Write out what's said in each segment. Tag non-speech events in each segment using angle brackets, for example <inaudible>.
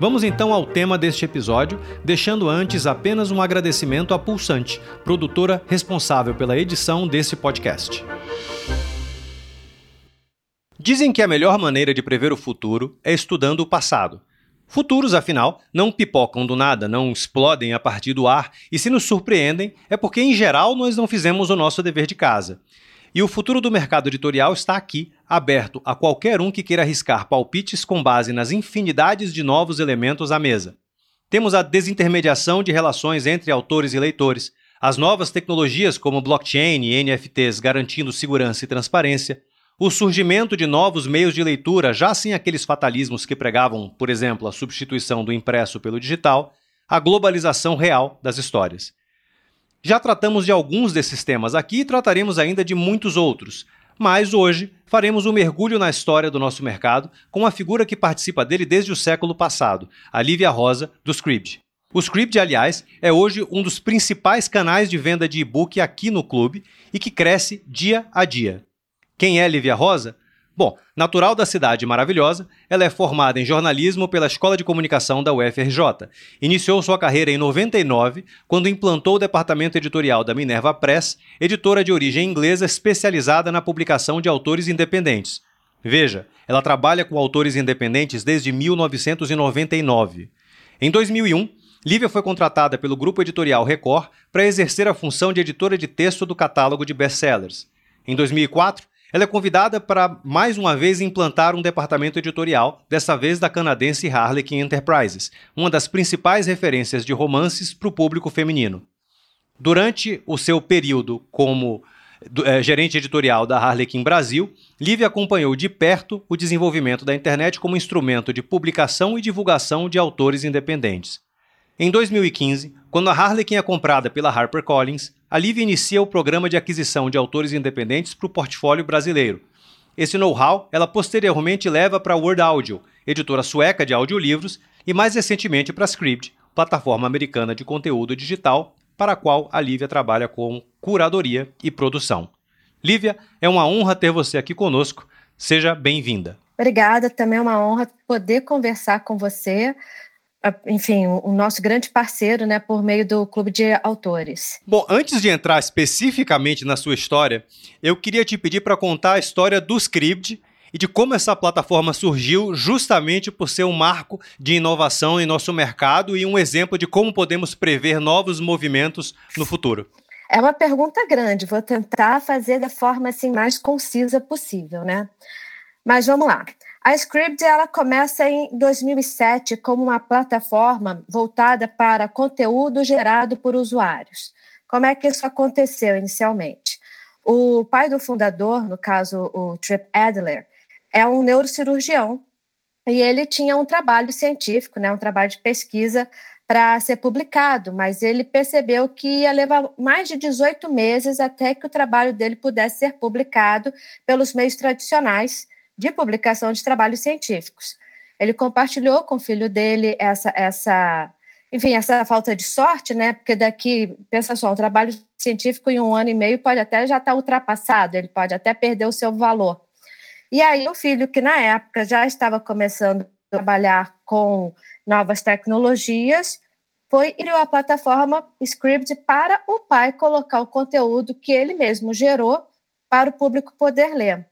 Vamos então ao tema deste episódio, deixando antes apenas um agradecimento à Pulsante, produtora responsável pela edição desse podcast. Dizem que a melhor maneira de prever o futuro é estudando o passado. Futuros, afinal, não pipocam do nada, não explodem a partir do ar, e se nos surpreendem, é porque, em geral, nós não fizemos o nosso dever de casa. E o futuro do mercado editorial está aqui, aberto a qualquer um que queira arriscar palpites com base nas infinidades de novos elementos à mesa. Temos a desintermediação de relações entre autores e leitores, as novas tecnologias como blockchain e NFTs garantindo segurança e transparência, o surgimento de novos meios de leitura, já sem aqueles fatalismos que pregavam, por exemplo, a substituição do impresso pelo digital, a globalização real das histórias. Já tratamos de alguns desses temas aqui e trataremos ainda de muitos outros, mas hoje faremos um mergulho na história do nosso mercado com uma figura que participa dele desde o século passado, a Lívia Rosa, do Scribd. O Scribd, aliás, é hoje um dos principais canais de venda de e-book aqui no clube e que cresce dia a dia. Quem é Lívia Rosa? Bom, natural da cidade maravilhosa, ela é formada em jornalismo pela Escola de Comunicação da UFRJ. Iniciou sua carreira em 99, quando implantou o departamento editorial da Minerva Press, editora de origem inglesa especializada na publicação de autores independentes. Veja, ela trabalha com autores independentes desde 1999. Em 2001, Lívia foi contratada pelo grupo editorial Record para exercer a função de editora de texto do catálogo de best-sellers. Em 2004, ela é convidada para mais uma vez implantar um departamento editorial, dessa vez da canadense Harlequin Enterprises, uma das principais referências de romances para o público feminino. Durante o seu período como é, gerente editorial da Harlequin Brasil, Lívia acompanhou de perto o desenvolvimento da internet como instrumento de publicação e divulgação de autores independentes. Em 2015, quando a Harlequin é comprada pela HarperCollins, a Liv inicia o programa de aquisição de autores independentes para o portfólio brasileiro. Esse know-how ela posteriormente leva para a Word Audio, editora sueca de audiolivros, e mais recentemente para a Script, plataforma americana de conteúdo digital, para a qual a Lívia trabalha com curadoria e produção. Lívia, é uma honra ter você aqui conosco. Seja bem-vinda. Obrigada, também é uma honra poder conversar com você enfim, o nosso grande parceiro, né, por meio do Clube de Autores. Bom, antes de entrar especificamente na sua história, eu queria te pedir para contar a história do Script e de como essa plataforma surgiu justamente por ser um marco de inovação em nosso mercado e um exemplo de como podemos prever novos movimentos no futuro. É uma pergunta grande, vou tentar fazer da forma assim mais concisa possível, né? Mas vamos lá. A Script ela começa em 2007 como uma plataforma voltada para conteúdo gerado por usuários. Como é que isso aconteceu inicialmente? O pai do fundador, no caso o Trip Adler, é um neurocirurgião e ele tinha um trabalho científico, né, um trabalho de pesquisa para ser publicado, mas ele percebeu que ia levar mais de 18 meses até que o trabalho dele pudesse ser publicado pelos meios tradicionais de publicação de trabalhos científicos. Ele compartilhou com o filho dele essa, essa, enfim, essa falta de sorte, né? Porque daqui, pensa só, um trabalho científico em um ano e meio pode até já estar ultrapassado, ele pode até perder o seu valor. E aí o filho, que na época já estava começando a trabalhar com novas tecnologias, foi criou a plataforma Script para o pai colocar o conteúdo que ele mesmo gerou para o público poder ler.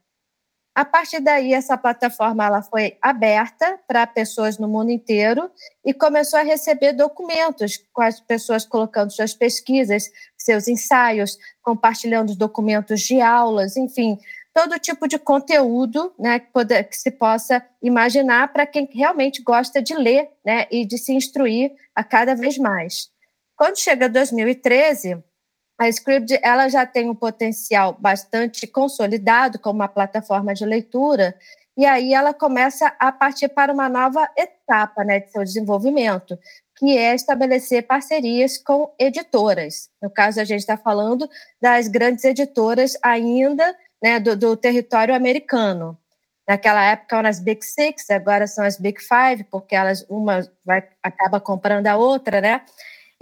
A partir daí, essa plataforma ela foi aberta para pessoas no mundo inteiro e começou a receber documentos com as pessoas colocando suas pesquisas, seus ensaios, compartilhando documentos de aulas, enfim, todo tipo de conteúdo né, que, poder, que se possa imaginar para quem realmente gosta de ler né, e de se instruir a cada vez mais. Quando chega 2013, a Scribd ela já tem um potencial bastante consolidado como uma plataforma de leitura e aí ela começa a partir para uma nova etapa né, de seu desenvolvimento, que é estabelecer parcerias com editoras. No caso, a gente está falando das grandes editoras ainda né, do, do, território americano. Naquela época eram as Big Six, agora são as Big Five, porque elas uma vai, acaba comprando a outra, né?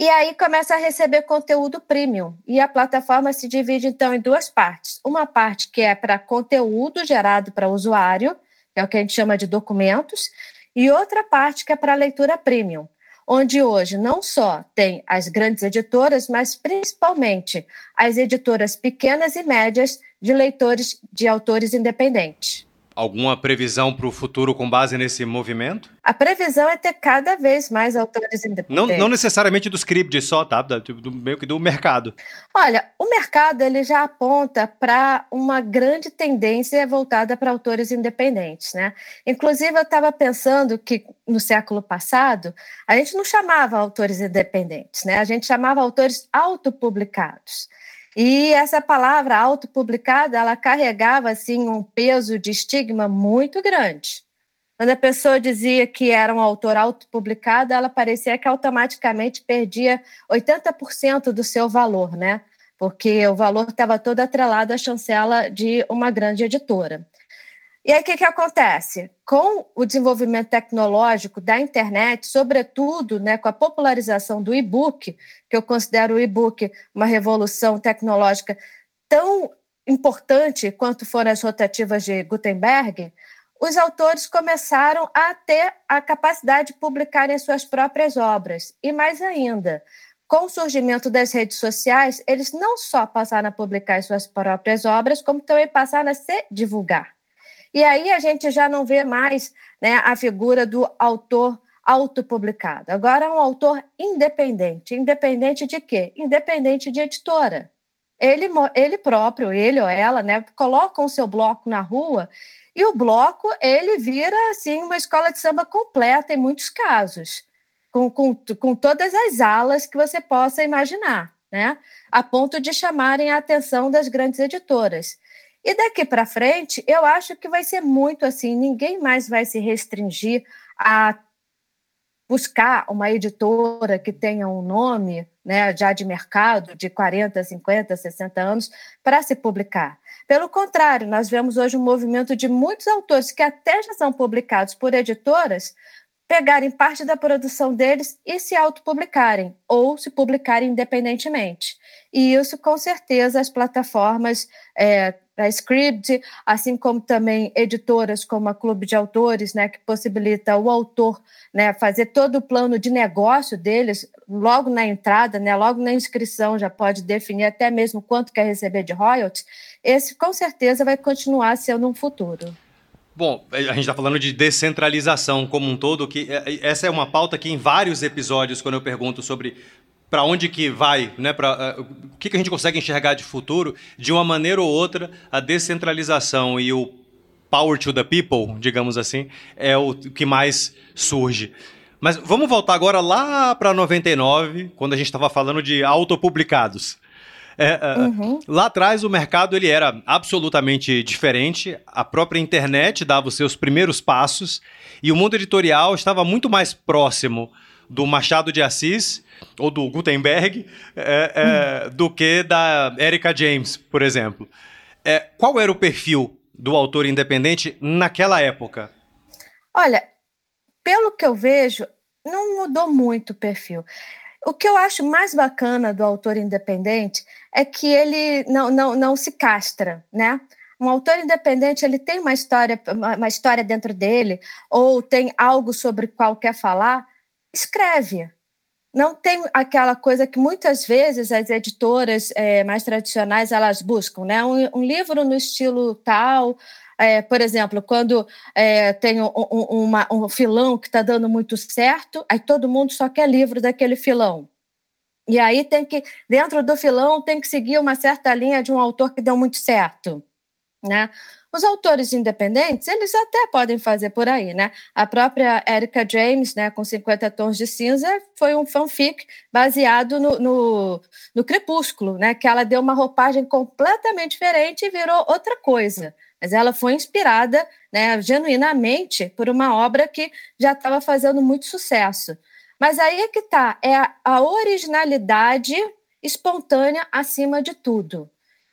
E aí começa a receber conteúdo premium. E a plataforma se divide então em duas partes. Uma parte que é para conteúdo gerado para usuário, que é o que a gente chama de documentos, e outra parte que é para leitura premium, onde hoje não só tem as grandes editoras, mas principalmente as editoras pequenas e médias de leitores de autores independentes alguma previsão para o futuro com base nesse movimento? A previsão é ter cada vez mais autores independentes. Não, não necessariamente do script só, tá? Do, do, meio que do mercado. Olha, o mercado ele já aponta para uma grande tendência voltada para autores independentes, né? Inclusive, eu estava pensando que no século passado a gente não chamava autores independentes, né? A gente chamava autores autopublicados. E essa palavra autopublicada, ela carregava assim um peso de estigma muito grande. Quando a pessoa dizia que era um autor autopublicado, ela parecia que automaticamente perdia 80% do seu valor, né? Porque o valor estava todo atrelado à chancela de uma grande editora. E aí, o que, que acontece? Com o desenvolvimento tecnológico da internet, sobretudo né, com a popularização do e-book, que eu considero o e-book uma revolução tecnológica tão importante quanto foram as rotativas de Gutenberg, os autores começaram a ter a capacidade de publicarem suas próprias obras. E mais ainda, com o surgimento das redes sociais, eles não só passaram a publicar suas próprias obras, como também passaram a se divulgar. E aí a gente já não vê mais né, a figura do autor autopublicado. Agora é um autor independente. Independente de quê? Independente de editora. Ele, ele próprio, ele ou ela, né, colocam o seu bloco na rua e o bloco ele vira assim uma escola de samba completa em muitos casos, com, com, com todas as alas que você possa imaginar, né? A ponto de chamarem a atenção das grandes editoras. E daqui para frente, eu acho que vai ser muito assim: ninguém mais vai se restringir a buscar uma editora que tenha um nome né, já de mercado de 40, 50, 60 anos para se publicar. Pelo contrário, nós vemos hoje um movimento de muitos autores que até já são publicados por editoras pegarem parte da produção deles e se autopublicarem ou se publicarem independentemente. E isso, com certeza, as plataformas é, da Script, assim como também editoras como a Clube de Autores, né, que possibilita o autor né, fazer todo o plano de negócio deles logo na entrada, né, logo na inscrição, já pode definir até mesmo quanto quer receber de royalties, esse com certeza vai continuar sendo um futuro. Bom, a gente está falando de descentralização como um todo, que é, essa é uma pauta que em vários episódios, quando eu pergunto sobre para onde que vai, né, pra, uh, o que, que a gente consegue enxergar de futuro, de uma maneira ou outra, a descentralização e o power to the people, digamos assim, é o que mais surge. Mas vamos voltar agora lá para 99, quando a gente estava falando de autopublicados. É, é, uhum. Lá atrás o mercado ele era absolutamente diferente, a própria internet dava os seus primeiros passos e o mundo editorial estava muito mais próximo do Machado de Assis ou do Gutenberg é, é, do que da Erika James, por exemplo. É, qual era o perfil do autor independente naquela época? Olha, pelo que eu vejo, não mudou muito o perfil. O que eu acho mais bacana do autor independente é que ele não, não, não se castra, né? Um autor independente ele tem uma história, uma história dentro dele, ou tem algo sobre qual quer falar, escreve. Não tem aquela coisa que muitas vezes as editoras é, mais tradicionais elas buscam, né? Um, um livro no estilo tal, é, por exemplo, quando é, tem um, um, uma, um filão que está dando muito certo, aí todo mundo só quer livro daquele filão. E aí tem que, dentro do filão, tem que seguir uma certa linha de um autor que deu muito certo. Né? Os autores independentes, eles até podem fazer por aí, né? A própria Erika James, né, com 50 tons de cinza, foi um fanfic baseado no, no, no Crepúsculo, né? Que ela deu uma roupagem completamente diferente e virou outra coisa. mas ela foi inspirada, né, genuinamente, por uma obra que já estava fazendo muito sucesso. Mas aí é que está, é a originalidade espontânea acima de tudo.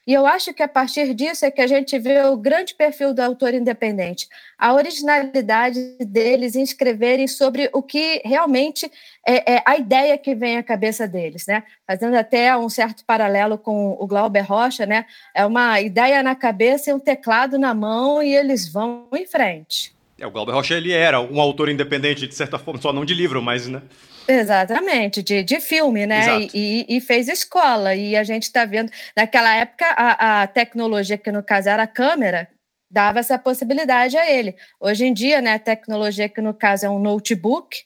E eu acho que a partir disso é que a gente vê o grande perfil do autor independente, a originalidade deles em escreverem sobre o que realmente é, é, a ideia que vem à cabeça deles, né? Fazendo até um certo paralelo com o Glauber Rocha, né? É uma ideia na cabeça e um teclado na mão e eles vão em frente. É, o Glauber Rocha ele era um autor independente de certa forma, só não de livro, mas né? Exatamente, de, de filme, né? E, e, fez escola. E a gente está vendo, naquela época, a, a tecnologia, que no caso era a câmera, dava essa possibilidade a ele. Hoje em dia, né, a tecnologia, que no caso é um notebook,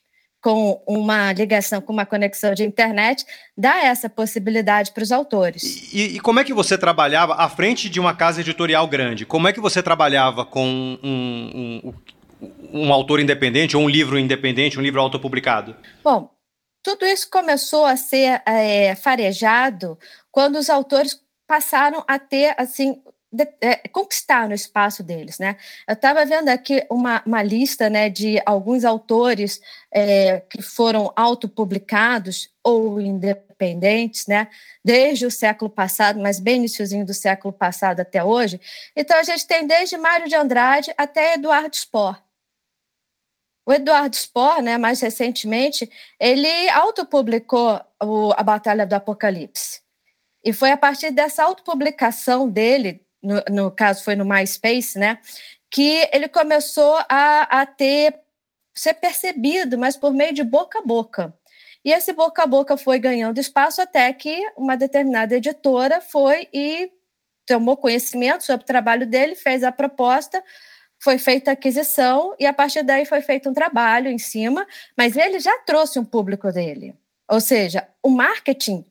com uma ligação, com uma conexão de internet, dá essa possibilidade para os autores. E, e, como é que você trabalhava à frente de uma casa editorial grande? Como é que você trabalhava com um, um, um autor independente ou um livro independente, um livro autopublicado? Bom, tudo isso começou a ser é, farejado quando os autores passaram a ter assim de, é, espaço deles, né? Eu estava vendo aqui uma, uma lista, né, de alguns autores é, que foram autopublicados ou independentes, né, desde o século passado, mas bem iníciozinho do século passado até hoje. Então a gente tem desde Mário de Andrade até Eduardo Spohr. O Eduardo Spohr, né, mais recentemente, ele autopublicou o, a Batalha do Apocalipse. E foi a partir dessa autopublicação dele, no, no caso foi no MySpace, né, que ele começou a, a ter ser percebido, mas por meio de boca a boca. E esse boca a boca foi ganhando espaço até que uma determinada editora foi e tomou conhecimento sobre o trabalho dele, fez a proposta, foi feita a aquisição e a partir daí foi feito um trabalho em cima, mas ele já trouxe um público dele. Ou seja, o marketing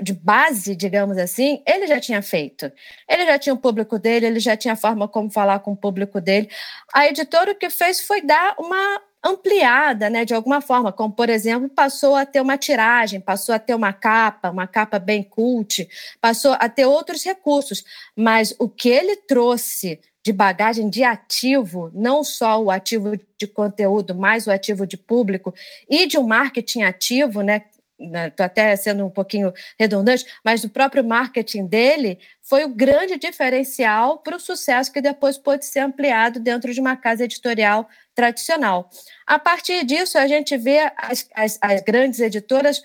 de base, digamos assim, ele já tinha feito. Ele já tinha o público dele, ele já tinha a forma como falar com o público dele. A editora o que fez foi dar uma ampliada, né, de alguma forma, como por exemplo, passou a ter uma tiragem, passou a ter uma capa, uma capa bem cult, passou a ter outros recursos, mas o que ele trouxe de bagagem de ativo, não só o ativo de conteúdo, mas o ativo de público e de um marketing ativo, né? Estou né, até sendo um pouquinho redundante, mas do próprio marketing dele foi o grande diferencial para o sucesso que depois pôde ser ampliado dentro de uma casa editorial tradicional. A partir disso, a gente vê as, as, as grandes editoras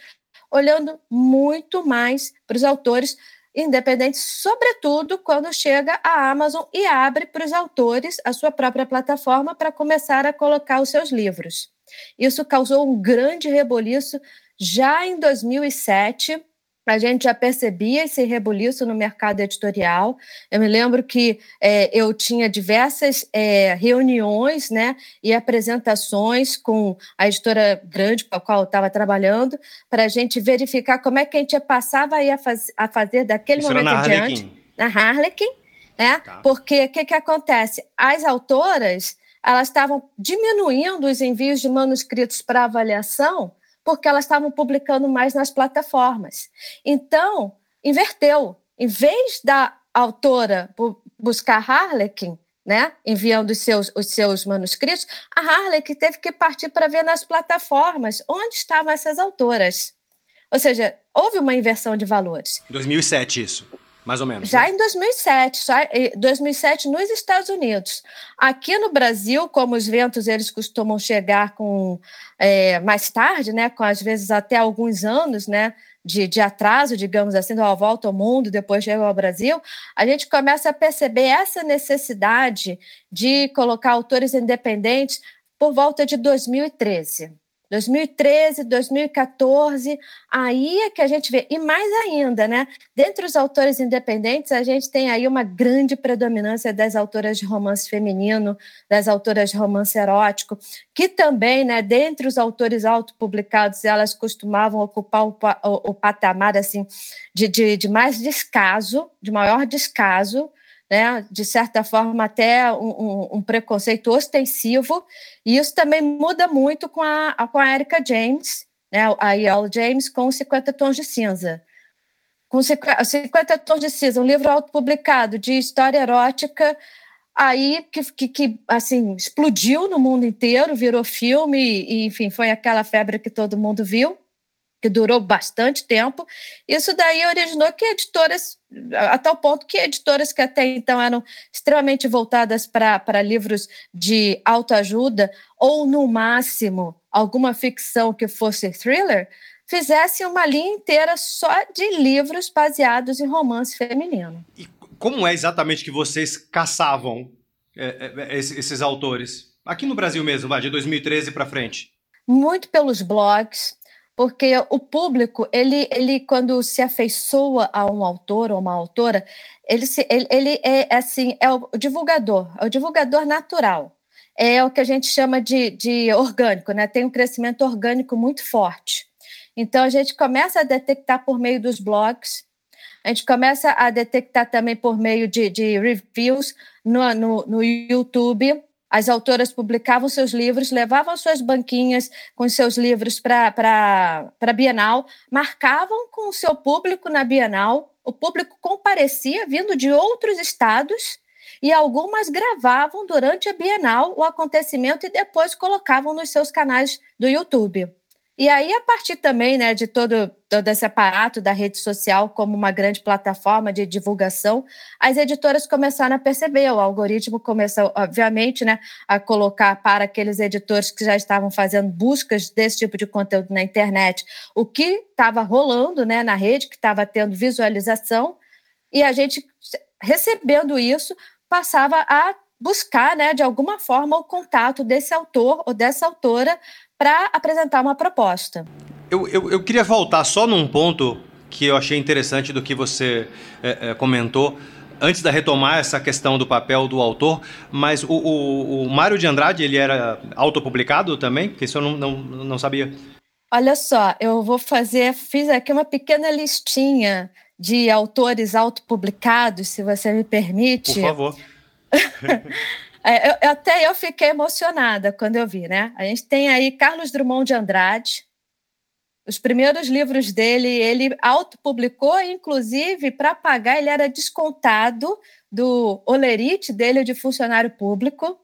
olhando muito mais para os autores independente, sobretudo quando chega a Amazon e abre para os autores a sua própria plataforma para começar a colocar os seus livros. Isso causou um grande reboliço já em 2007 a gente já percebia esse rebuliço no mercado editorial. Eu me lembro que é, eu tinha diversas é, reuniões né, e apresentações com a editora grande com a qual eu estava trabalhando, para a gente verificar como é que a gente passava a, faz, a fazer daquele Isso momento na adiante. Na Harlequin. Né? Tá. Porque o que, que acontece? As autoras elas estavam diminuindo os envios de manuscritos para avaliação porque elas estavam publicando mais nas plataformas. Então, inverteu. Em vez da autora buscar Harlequin, né, enviando os seus, os seus manuscritos, a Harlequin teve que partir para ver nas plataformas onde estavam essas autoras. Ou seja, houve uma inversão de valores. 2007 isso mais ou menos. Já né? em 2007, só, 2007 nos Estados Unidos. Aqui no Brasil, como os ventos eles costumam chegar com é, mais tarde, né, com às vezes até alguns anos, né, de, de atraso, digamos assim, da volta ao mundo, depois chega ao Brasil, a gente começa a perceber essa necessidade de colocar autores independentes por volta de 2013. 2013, 2014, aí é que a gente vê. E mais ainda, né? Dentre os autores independentes, a gente tem aí uma grande predominância das autoras de romance feminino, das autoras de romance erótico, que também, né, dentre os autores autopublicados, elas costumavam ocupar o, o, o patamar assim de, de, de mais descaso, de maior descaso, né, de certa forma, até um, um, preconceito ostensivo, e isso também muda muito com a, com a Erika James, né, a Yale James, com 50 Tons de Cinza. Com 50 Tons de Cinza, um livro autopublicado de história erótica, aí que, que, que, assim explodiu no mundo inteiro, virou filme e enfim foi aquela febre que todo mundo viu que durou bastante tempo. Isso daí originou que editoras, a tal ponto que editoras que até então eram extremamente voltadas para livros de autoajuda, ou no máximo alguma ficção que fosse thriller, fizessem uma linha inteira só de livros baseados em romance feminino. E como é exatamente que vocês caçavam é, é, esses, esses autores? Aqui no Brasil mesmo, vai, de 2013 para frente. Muito pelos blogs, porque o público, ele, ele quando se afeiçoa a um autor ou uma autora, ele, se, ele, ele é assim, é o divulgador, é o divulgador natural. É o que a gente chama de, de orgânico, né? Tem um crescimento orgânico muito forte. Então a gente começa a detectar por meio dos blogs, a gente começa a detectar também por meio de, de reviews no, no, no YouTube, as autoras publicavam seus livros, levavam suas banquinhas com seus livros para a Bienal, marcavam com o seu público na Bienal, o público comparecia vindo de outros estados e algumas gravavam durante a Bienal o acontecimento e depois colocavam nos seus canais do YouTube. E aí, a partir também né, de todo, todo esse aparato da rede social como uma grande plataforma de divulgação, as editoras começaram a perceber, o algoritmo começou, obviamente, né, a colocar para aqueles editores que já estavam fazendo buscas desse tipo de conteúdo na internet o que estava rolando né, na rede, que estava tendo visualização, e a gente, recebendo isso, passava a buscar, né, de alguma forma, o contato desse autor ou dessa autora para apresentar uma proposta. Eu, eu, eu, queria voltar só num ponto que eu achei interessante do que você é, é, comentou antes da retomar essa questão do papel do autor, mas o, o, o Mário de Andrade, ele era autopublicado também? Porque isso eu não, não, não sabia. Olha só, eu vou fazer, fiz aqui uma pequena listinha de autores autopublicados, se você me permite. Por favor. <laughs> É, eu, até eu fiquei emocionada quando eu vi, né? A gente tem aí Carlos Drummond de Andrade. Os primeiros livros dele, ele autopublicou, inclusive, para pagar, ele era descontado do olerite dele de funcionário público,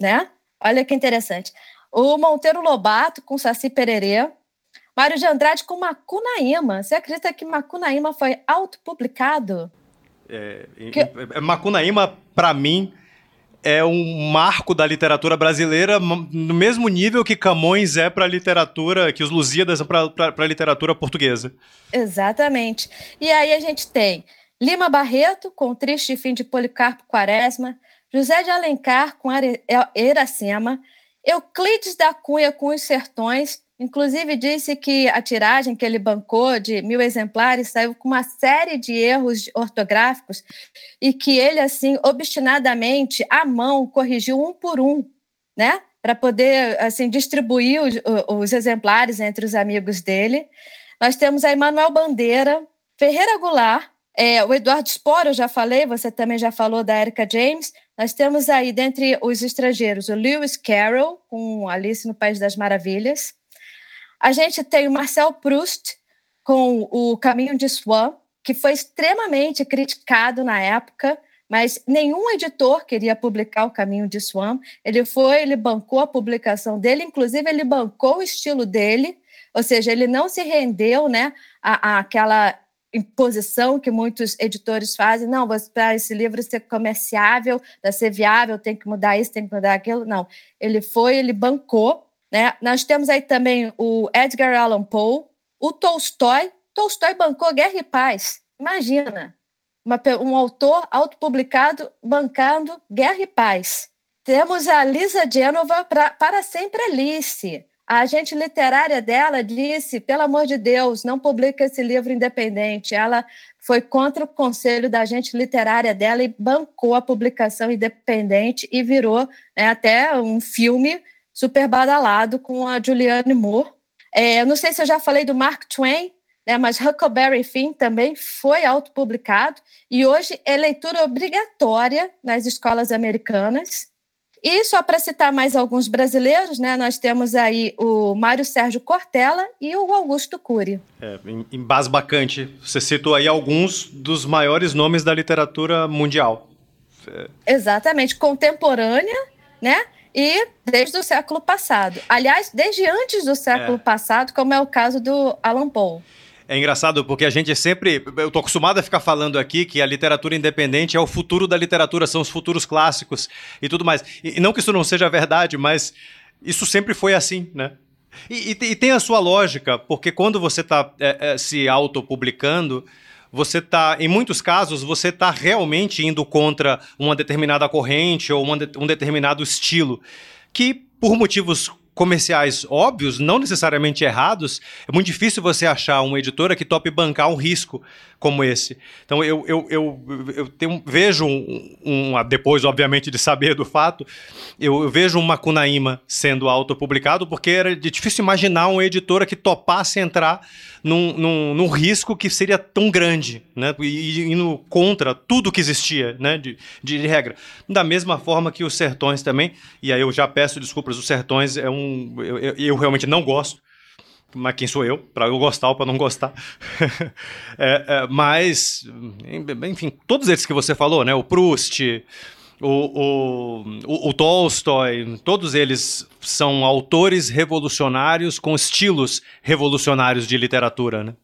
né? Olha que interessante. O Monteiro Lobato com Saci Pererê. Mário de Andrade com Macunaíma. Você acredita que Macunaíma foi autopublicado? É, que... Macunaíma, para mim, é um marco da literatura brasileira no mesmo nível que Camões é para a literatura, que os Lusíadas são para a literatura portuguesa. Exatamente. E aí a gente tem Lima Barreto, com o Triste Fim de Policarpo Quaresma, José de Alencar, com Iracema, Euclides da Cunha, com Os Sertões, Inclusive, disse que a tiragem que ele bancou de mil exemplares saiu com uma série de erros ortográficos e que ele, assim, obstinadamente, à mão, corrigiu um por um, né? Para poder, assim, distribuir os, os exemplares entre os amigos dele. Nós temos a Emanuel Bandeira, Ferreira Goulart, é, o Eduardo Spor, eu já falei, você também já falou da Erika James. Nós temos aí, dentre os estrangeiros, o Lewis Carroll, com Alice no País das Maravilhas. A gente tem o Marcel Proust com o Caminho de Swan, que foi extremamente criticado na época, mas nenhum editor queria publicar o Caminho de Swan. Ele foi, ele bancou a publicação dele, inclusive ele bancou o estilo dele, ou seja, ele não se rendeu, né, à, àquela imposição que muitos editores fazem. Não, para esse livro ser comerciável, para ser viável, tem que mudar isso, tem que mudar aquilo. Não, ele foi, ele bancou né? Nós temos aí também o Edgar Allan Poe, o Tolstói. Tolstói bancou Guerra e Paz. Imagina, uma, um autor autopublicado bancando Guerra e Paz. Temos a Lisa Genova pra, para sempre Alice. A agente literária dela disse: pelo amor de Deus, não publica esse livro independente. Ela foi contra o conselho da agente literária dela e bancou a publicação independente e virou né, até um filme super badalado com a Julianne Moore. É, eu não sei se eu já falei do Mark Twain, né, mas Huckleberry Finn também foi autopublicado e hoje é leitura obrigatória nas escolas americanas. E só para citar mais alguns brasileiros, né, nós temos aí o Mário Sérgio Cortella e o Augusto Cury. É, embasbacante. Você citou aí alguns dos maiores nomes da literatura mundial. Exatamente, contemporânea, né? E desde o século passado. Aliás, desde antes do século é. passado, como é o caso do Alan Poe. É engraçado porque a gente sempre. Eu tô acostumado a ficar falando aqui que a literatura independente é o futuro da literatura, são os futuros clássicos e tudo mais. E, não que isso não seja verdade, mas isso sempre foi assim, né? E, e, e tem a sua lógica, porque quando você está é, é, se autopublicando, você está, em muitos casos, você está realmente indo contra uma determinada corrente ou de, um determinado estilo, que por motivos comerciais óbvios, não necessariamente errados, é muito difícil você achar uma editora que tope bancar um risco como esse. Então eu, eu, eu, eu tenho, vejo um, um, depois, obviamente, de saber do fato, eu, eu vejo um Macunaíma sendo autopublicado porque era difícil imaginar uma editora que topasse entrar num, num, num risco que seria tão grande, né? E indo contra tudo que existia, né? De, de, de regra. Da mesma forma que os Sertões também, e aí eu já peço desculpas, os Sertões é um. eu, eu, eu realmente não gosto mas quem sou eu para eu gostar ou para não gostar? <laughs> é, é, mas, enfim, todos esses que você falou, né? O Proust, o, o, o, Tolstói, todos eles são autores revolucionários com estilos revolucionários de literatura, né?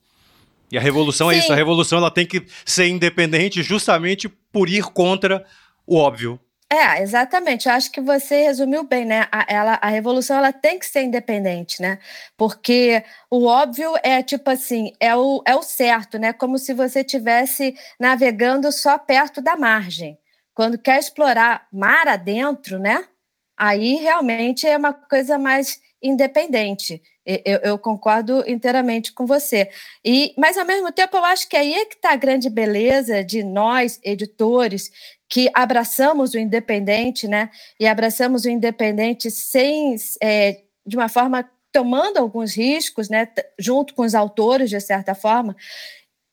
E a revolução Sim. é isso, a revolução ela tem que ser independente justamente por ir contra o óbvio, é, exatamente. Eu acho que você resumiu bem, né? A, ela, a revolução ela tem que ser independente, né? Porque o óbvio é tipo assim, é o, é o certo, né? Como se você estivesse navegando só perto da margem. Quando quer explorar mar adentro, né? Aí realmente é uma coisa mais independente. Eu, eu, concordo inteiramente com você. E, mas, ao mesmo tempo, eu acho que aí é que está a grande beleza de nós, editores, que abraçamos o independente, né? E abraçamos o independente sem, é, de uma forma, tomando alguns riscos, né? Junto com os autores, de certa forma.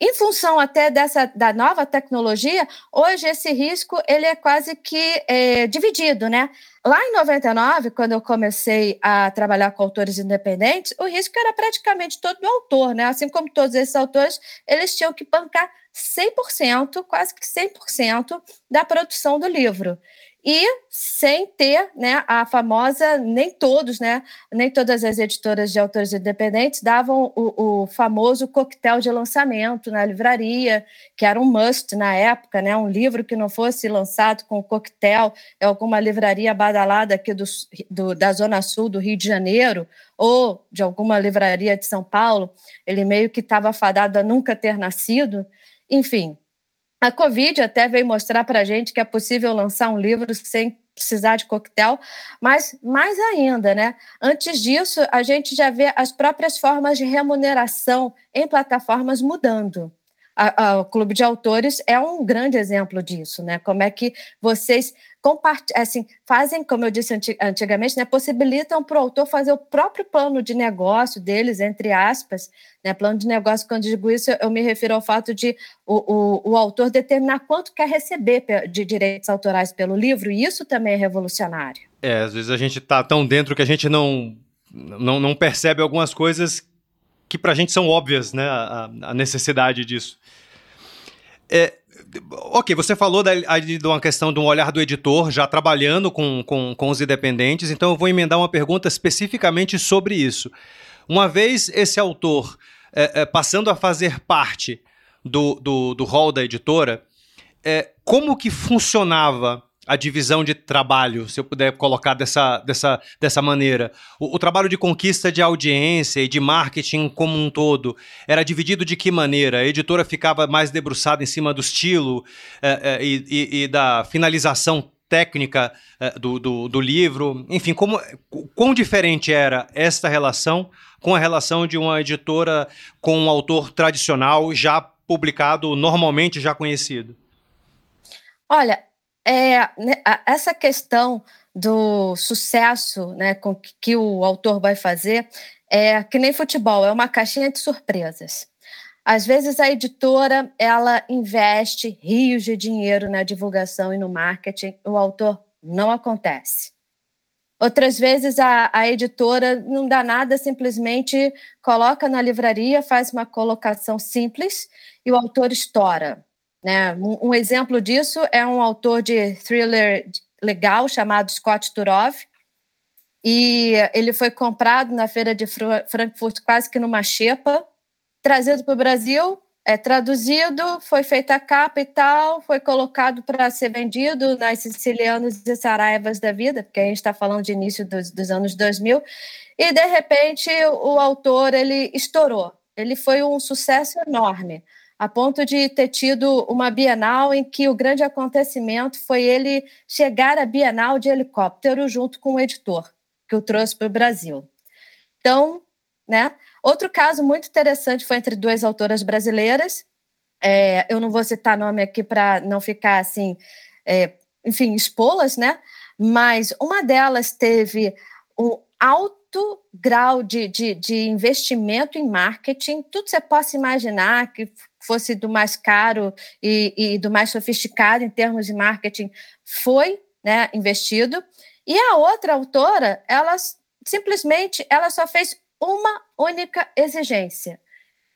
Em função até dessa da nova tecnologia, hoje esse risco ele é quase que é, dividido, né? Lá em 99, quando eu comecei a trabalhar com autores independentes, o risco era praticamente todo do autor, né? Assim como todos esses autores, eles tinham que bancar 100%, quase que 100% da produção do livro e sem ter né, a famosa, nem todos, né, nem todas as editoras de autores independentes davam o, o, famoso coquetel de lançamento na livraria, que era um must na época, né, um livro que não fosse lançado com coquetel em alguma livraria badalada aqui do, do, da Zona Sul do Rio de Janeiro, ou de alguma livraria de São Paulo, ele meio que estava fadado a nunca ter nascido. Enfim, a Covid até veio mostrar para a gente que é possível lançar um livro sem precisar de coquetel, mas mais ainda, né? Antes disso, a gente já vê as próprias formas de remuneração em plataformas mudando. A, a, o Clube de Autores é um grande exemplo disso, né? Como é que vocês assim, fazem, como eu disse antigamente, né, possibilitam para o autor fazer o próprio plano de negócio deles, entre aspas. Né, plano de negócio, quando digo isso, eu me refiro ao fato de o, o, o autor determinar quanto quer receber de direitos autorais pelo livro, e isso também é revolucionário. É, às vezes a gente está tão dentro que a gente não, não, não percebe algumas coisas que para a gente são óbvias, né, a, a necessidade disso. É, Ok, você falou da, de uma questão de um olhar do editor já trabalhando com, com, com os independentes, então eu vou emendar uma pergunta especificamente sobre isso. Uma vez esse autor é, é, passando a fazer parte do, do, do hall da editora, é, como que funcionava a divisão de trabalho, se eu puder colocar dessa, dessa, dessa maneira. O, o, trabalho de conquista de audiência e de marketing como um todo era dividido de que maneira? A editora ficava mais debruçada em cima do estilo é, é, e, e, da finalização técnica é, do, do, do, livro? Enfim, como, quão diferente era esta relação com a relação de uma editora com um autor tradicional já publicado, normalmente já conhecido? Olha, é, né, essa questão do sucesso né, com que, o autor vai fazer é que nem futebol, é uma caixinha de surpresas. Às vezes a editora ela investe rios de dinheiro na divulgação e no marketing, o autor não acontece. Outras vezes a, a editora não dá nada, simplesmente coloca na livraria, faz uma colocação simples e o autor estoura. Né? Um, um exemplo disso é um autor de thriller legal chamado Scott Turov, e ele foi comprado na feira de Frankfurt quase que numa xepa, trazido para o Brasil, é traduzido, foi feita a capa e tal, foi colocado para ser vendido nas sicilianas e saraivas da vida, porque a gente está falando de início dos, dos, anos 2000, e de repente o autor ele estourou, ele foi um sucesso enorme, a ponto de ter tido uma Bienal em que o grande acontecimento foi ele chegar à Bienal de helicóptero junto com o editor que o trouxe para o Brasil. Então, né? Outro caso muito interessante foi entre duas autoras brasileiras. É, eu não vou citar nome aqui para não ficar assim, é, enfim, expô-las, né? Mas uma delas teve um alto grau de, de, de investimento em marketing, tudo você possa imaginar que fosse do mais caro e, e do mais sofisticado em termos de marketing, foi né, investido. E a outra autora, ela simplesmente ela só fez uma única exigência,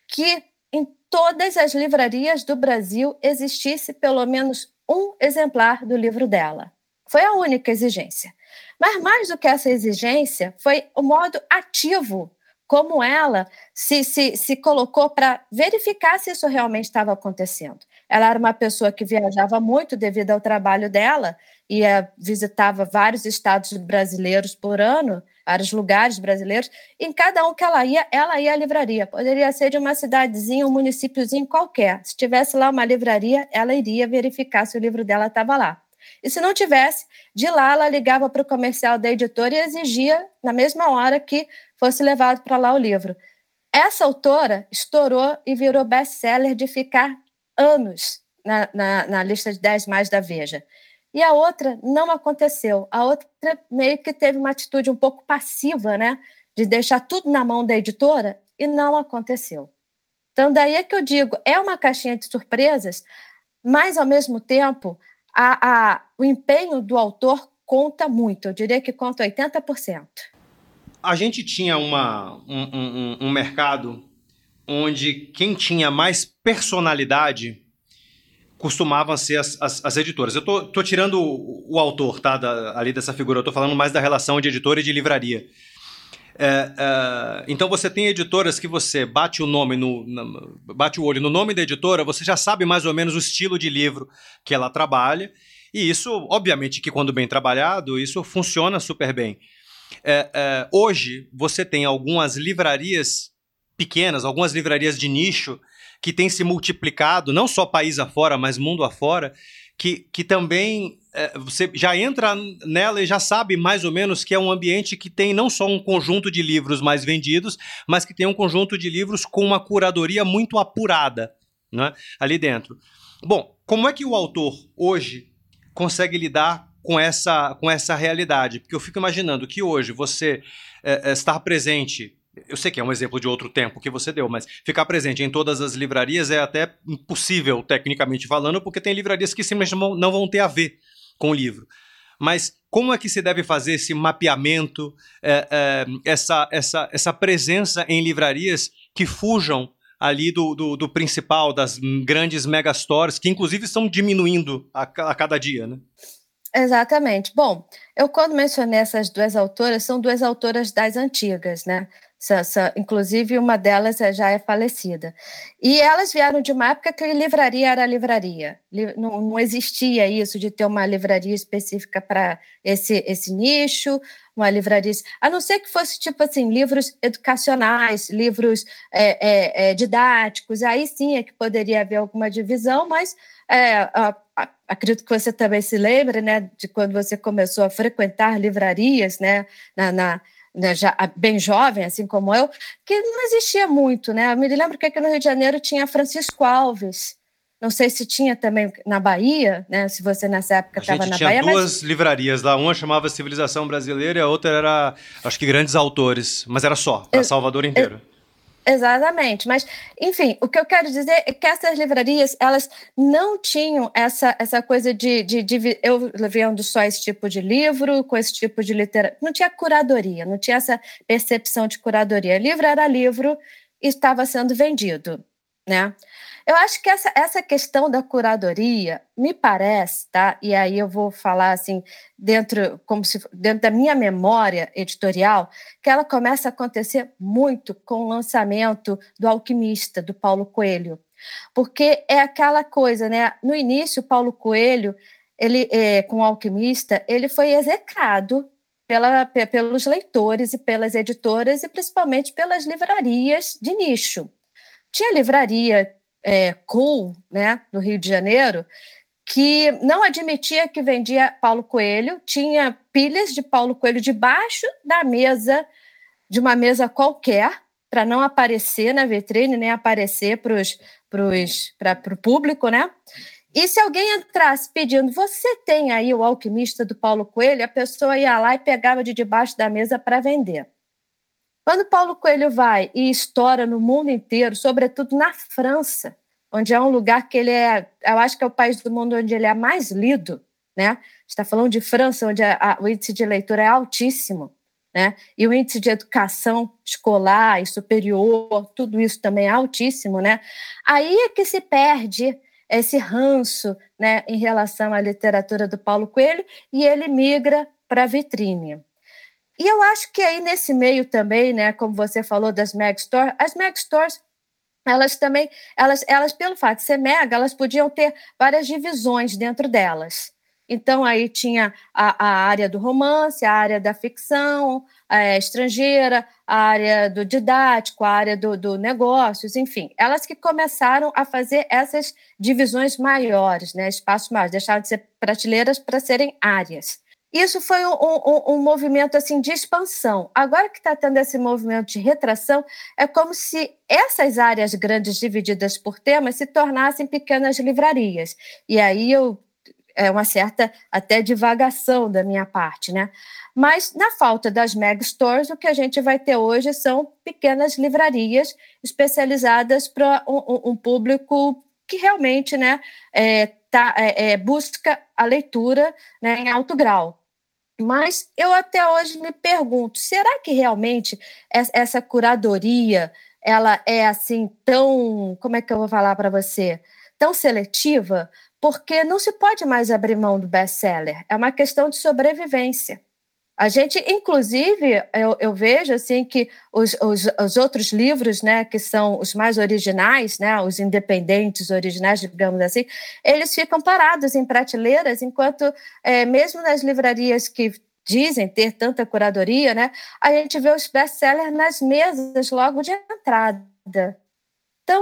que em todas as livrarias do Brasil existisse pelo menos um exemplar do livro dela. Foi a única exigência. Mas mais do que essa exigência, foi o modo ativo como ela se, se, se colocou para verificar se isso realmente estava acontecendo. Ela era uma pessoa que viajava muito devido ao trabalho dela, ia visitava vários estados brasileiros por ano, vários lugares brasileiros. Em cada um que ela ia, ela ia à livraria. Poderia ser de uma cidadezinha, um municípiozinho qualquer. Se tivesse lá uma livraria, ela iria verificar se o livro dela estava lá. E se não tivesse, de lá ela ligava para o comercial da editora e exigia, na mesma hora, que fosse levado para lá o livro. Essa autora estourou e virou best-seller de ficar anos na, na, na lista de 10 mais da Veja. E a outra não aconteceu. A outra meio que teve uma atitude um pouco passiva, né? De deixar tudo na mão da editora e não aconteceu. Então, daí é que eu digo: é uma caixinha de surpresas, mas, ao mesmo tempo, a, a, o empenho do autor conta muito. Eu diria que conta 80%. A gente tinha uma, um, um, um mercado onde quem tinha mais personalidade costumavam ser as, as, as, editoras. Eu tô, tô tirando o, o autor, tá, da, ali dessa figura, eu tô falando mais da relação de editora e de livraria. É, é, então você tem editoras que você bate o nome no, na, bate o olho no nome da editora, você já sabe mais ou menos o estilo de livro que ela trabalha, e isso, obviamente, que quando bem trabalhado, isso funciona super bem. É, é hoje você tem algumas livrarias pequenas, algumas livrarias de nicho que tem se multiplicado, não só país afora, mas mundo afora, que, que também é, você já entra nela e já sabe mais ou menos que é um ambiente que tem não só um conjunto de livros mais vendidos, mas que tem um conjunto de livros com uma curadoria muito apurada né, ali dentro. Bom, como é que o autor hoje consegue lidar com essa, com essa realidade? Porque eu fico imaginando que hoje você é, é estar presente eu sei que é um exemplo de outro tempo que você deu, mas ficar presente em todas as livrarias é até impossível, tecnicamente falando, porque tem livrarias que simplesmente não vão ter a ver com o livro. Mas como é que se deve fazer esse mapeamento, é, é, essa, essa, essa presença em livrarias que fujam ali do, do, do principal, das grandes megastores, que inclusive estão diminuindo a, a cada dia, né? Exatamente. Bom, eu quando mencionei essas duas autoras, são duas autoras das antigas, né? Inclusive uma delas é, já é falecida. E elas vieram de uma época que livraria era livraria. Não, não existia isso de ter uma livraria específica para esse, esse nicho, uma livraria, a não ser que fosse tipo assim, livros educacionais, livros é, é, é, didáticos, aí sim é que poderia haver alguma divisão, mas é, a, a, acredito que você também se lembre, né, de quando você começou a frequentar livrarias, né, na, na né, já bem jovem, assim como eu, que não existia muito, né? Eu me lembro que aqui no Rio de Janeiro tinha Francisco Alves. Não sei se tinha também na Bahia, né? Se você nessa época estava na tinha Bahia. Tinha duas mas... livrarias lá, uma chamava Civilização Brasileira e a outra era, acho que Grandes Autores, mas era só, para Salvador inteiro. Exatamente, mas enfim, o que eu quero dizer é que essas livrarias elas não tinham essa, essa coisa de, de, de eu vendo só esse tipo de livro, com esse tipo de literatura, não tinha curadoria, não tinha essa percepção de curadoria. Livro era livro e estava sendo vendido, né? Eu acho que essa, essa questão da curadoria me parece, tá? E aí eu vou falar assim dentro, como se dentro da minha memória editorial, que ela começa a acontecer muito com o lançamento do Alquimista, do Paulo Coelho, porque é aquela coisa, né? No início, Paulo Coelho, ele é, com o Alquimista, ele foi execrado pela, pelos leitores e pelas editoras e principalmente pelas livrarias de nicho. Tinha livraria é, cool, né, no Rio de Janeiro, que não admitia que vendia Paulo Coelho, tinha pilhas de Paulo Coelho debaixo da mesa, de uma mesa qualquer, para não aparecer na vitrine, nem aparecer para o público, né? E se alguém entrasse pedindo, você tem aí o alquimista do Paulo Coelho, a pessoa ia lá e pegava de debaixo da mesa para vender. Quando Paulo Coelho vai e estoura no mundo inteiro, sobretudo na França, onde é um lugar que ele é, eu acho que é o país do mundo onde ele é mais lido, né? Está falando de França, onde a, a, o índice de leitura é altíssimo, né? E o índice de educação escolar e superior, tudo isso também é altíssimo, né? Aí é que se perde esse ranço, né, em relação à literatura do Paulo Coelho e ele migra para a vitrine. E eu acho que aí nesse meio também, né, como você falou das Meg Stores, as Meg Stores, elas também, elas, elas pelo fato de ser mega, elas podiam ter várias divisões dentro delas. Então aí tinha a, a área do romance, a área da ficção a estrangeira, a área do didático, a área do, do negócios, enfim, elas que começaram a fazer essas divisões maiores, né, espaços maiores, deixaram de ser prateleiras para serem áreas. Isso foi um, um, um, movimento assim de expansão. Agora que está tendo esse movimento de retração, é como se essas áreas grandes divididas por temas se tornassem pequenas livrarias. E aí eu é uma certa até divagação da minha parte, né? Mas na falta das mega stores, o que a gente vai ter hoje são pequenas livrarias especializadas para um, um, público que realmente, né, é, tá, é, é, busca a leitura né, em alto grau. Mas eu até hoje me pergunto, será que realmente essa curadoria ela é assim tão, como é que eu vou falar para você, tão seletiva? Porque não se pode mais abrir mão do best-seller. É uma questão de sobrevivência. A gente, inclusive, eu, eu vejo assim que os, os, os, outros livros, né, que são os mais originais, né, os independentes originais, digamos assim, eles ficam parados em prateleiras, enquanto é, mesmo nas livrarias que dizem ter tanta curadoria, né, a gente vê os best-sellers nas mesas logo de entrada. Então,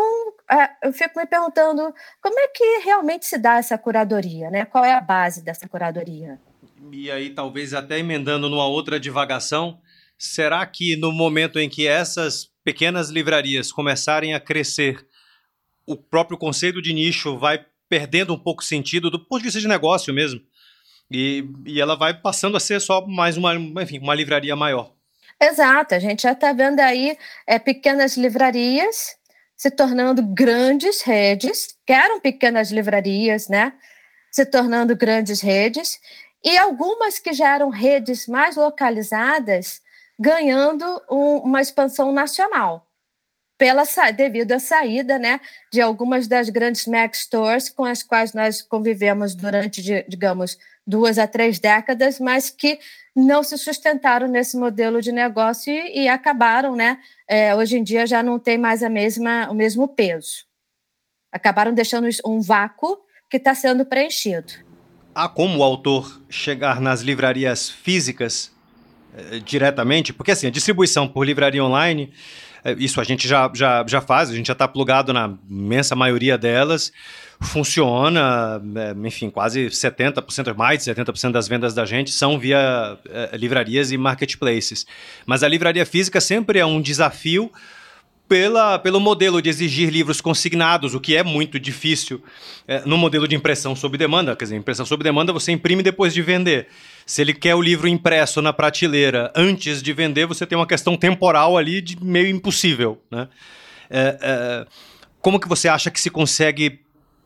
é, eu fico me perguntando como é que realmente se dá essa curadoria, né? Qual é a base dessa curadoria? E aí talvez até emendando numa outra divagação, será que no momento em que essas pequenas livrarias começarem a crescer, o próprio conceito de nicho vai perdendo um pouco sentido do ponto de vista de negócio mesmo? E, e ela vai passando a ser só mais uma, enfim, uma livraria maior. Exato, a gente já está vendo aí é, pequenas livrarias se tornando grandes redes, que eram pequenas livrarias, né? Se tornando grandes redes, e algumas que já eram redes mais localizadas, ganhando um, uma expansão nacional, pela, devido à saída né, de algumas das grandes Mac Stores com as quais nós convivemos durante, digamos, duas a três décadas, mas que não se sustentaram nesse modelo de negócio e, e acabaram, né? É, hoje em dia já não tem mais a mesma, o mesmo peso. Acabaram deixando um vácuo que está sendo preenchido há como o autor chegar nas livrarias físicas eh, diretamente? Porque assim, a distribuição por livraria online, eh, isso a gente já, já, já faz, a gente já está plugado na imensa maioria delas, funciona, eh, enfim, quase 70%, mais de 70% das vendas da gente são via livrarias e marketplaces. Mas a livraria física sempre é um desafio pela, pelo modelo de exigir livros consignados, o que é muito difícil é, no modelo de impressão sob demanda. Quer dizer, impressão sob demanda você imprime depois de vender. Se ele quer o livro impresso na prateleira antes de vender, você tem uma questão temporal ali de meio impossível. Né? É, é, como que você acha que se consegue